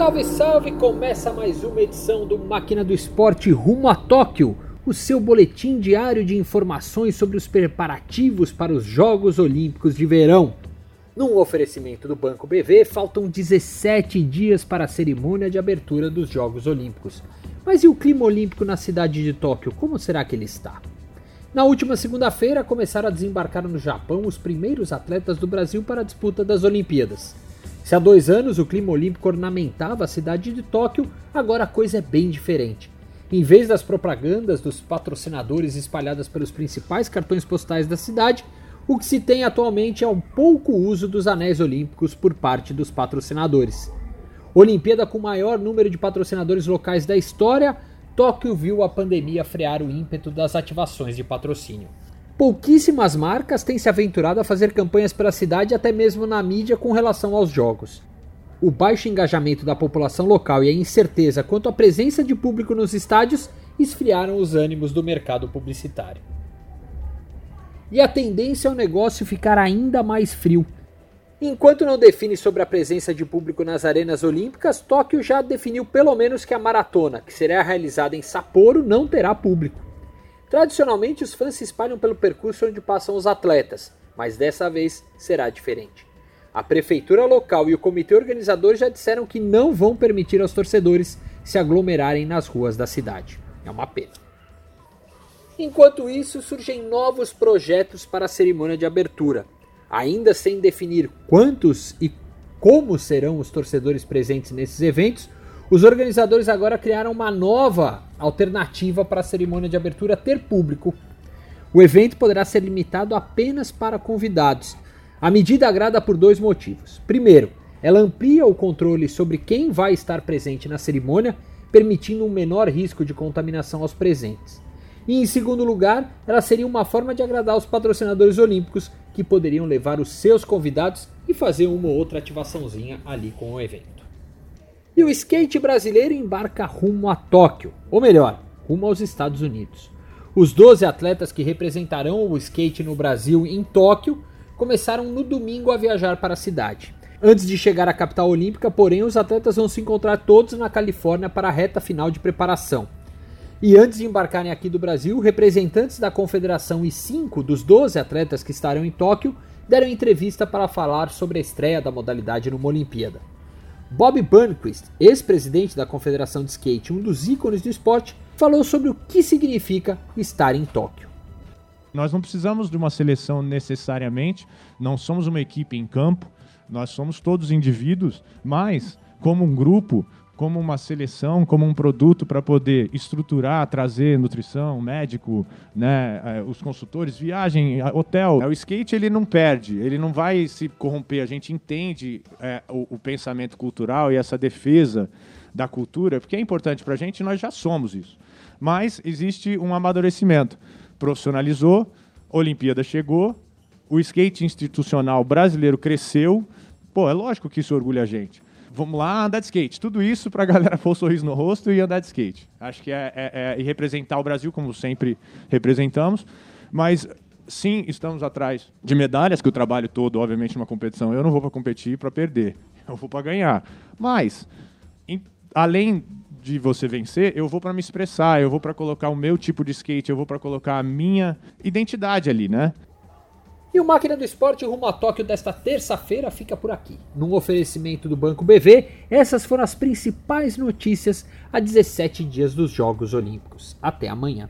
Salve, salve! Começa mais uma edição do Máquina do Esporte rumo a Tóquio, o seu boletim diário de informações sobre os preparativos para os Jogos Olímpicos de Verão. Num oferecimento do Banco BV, faltam 17 dias para a cerimônia de abertura dos Jogos Olímpicos. Mas e o clima olímpico na cidade de Tóquio, como será que ele está? Na última segunda-feira, começaram a desembarcar no Japão os primeiros atletas do Brasil para a disputa das Olimpíadas. Se há dois anos o clima olímpico ornamentava a cidade de Tóquio, agora a coisa é bem diferente. Em vez das propagandas dos patrocinadores espalhadas pelos principais cartões postais da cidade, o que se tem atualmente é um pouco uso dos anéis olímpicos por parte dos patrocinadores. Olimpíada com o maior número de patrocinadores locais da história, Tóquio viu a pandemia frear o ímpeto das ativações de patrocínio. Pouquíssimas marcas têm se aventurado a fazer campanhas pela cidade, até mesmo na mídia, com relação aos jogos. O baixo engajamento da população local e a incerteza quanto à presença de público nos estádios esfriaram os ânimos do mercado publicitário. E a tendência é o negócio ficar ainda mais frio. Enquanto não define sobre a presença de público nas arenas olímpicas, Tóquio já definiu pelo menos que a maratona, que será realizada em Sapporo, não terá público. Tradicionalmente, os fãs se espalham pelo percurso onde passam os atletas, mas dessa vez será diferente. A prefeitura local e o comitê organizador já disseram que não vão permitir aos torcedores se aglomerarem nas ruas da cidade. É uma pena. Enquanto isso, surgem novos projetos para a cerimônia de abertura. Ainda sem definir quantos e como serão os torcedores presentes nesses eventos, os organizadores agora criaram uma nova alternativa para a cerimônia de abertura ter público. O evento poderá ser limitado apenas para convidados. A medida agrada por dois motivos. Primeiro, ela amplia o controle sobre quem vai estar presente na cerimônia, permitindo um menor risco de contaminação aos presentes. E em segundo lugar, ela seria uma forma de agradar os patrocinadores olímpicos que poderiam levar os seus convidados e fazer uma ou outra ativaçãozinha ali com o evento. E o skate brasileiro embarca rumo a Tóquio, ou melhor, rumo aos Estados Unidos. Os 12 atletas que representarão o skate no Brasil em Tóquio começaram no domingo a viajar para a cidade. Antes de chegar à capital olímpica, porém, os atletas vão se encontrar todos na Califórnia para a reta final de preparação. E antes de embarcarem aqui do Brasil, representantes da confederação e cinco dos 12 atletas que estarão em Tóquio deram entrevista para falar sobre a estreia da modalidade numa Olimpíada. Bob Burnquist, ex-presidente da Confederação de Skate, um dos ícones do esporte, falou sobre o que significa estar em Tóquio. Nós não precisamos de uma seleção necessariamente, não somos uma equipe em campo, nós somos todos indivíduos, mas como um grupo como uma seleção, como um produto para poder estruturar, trazer nutrição, médico, né, é, os consultores, viagem, hotel. É, o skate ele não perde, ele não vai se corromper. A gente entende é, o, o, pensamento cultural e essa defesa da cultura, porque é importante para a gente. Nós já somos isso. Mas existe um amadurecimento. Profissionalizou, Olimpíada chegou, o skate institucional brasileiro cresceu. Pô, é lógico que isso orgulha a gente vamos lá, andar de skate. Tudo isso para a galera pôr um sorriso no rosto e andar de skate. Acho que é, é, é, e representar o Brasil como sempre representamos. Mas sim, estamos atrás de medalhas, que o trabalho todo, obviamente, numa competição, eu não vou para competir para perder, eu vou para ganhar. Mas, em, além de você vencer, eu vou para me expressar, eu vou para colocar o meu tipo de skate, eu vou para colocar a minha identidade ali, né? E o Máquina do Esporte rumo a Tóquio desta terça-feira fica por aqui. Num oferecimento do Banco BV, essas foram as principais notícias a 17 dias dos Jogos Olímpicos. Até amanhã.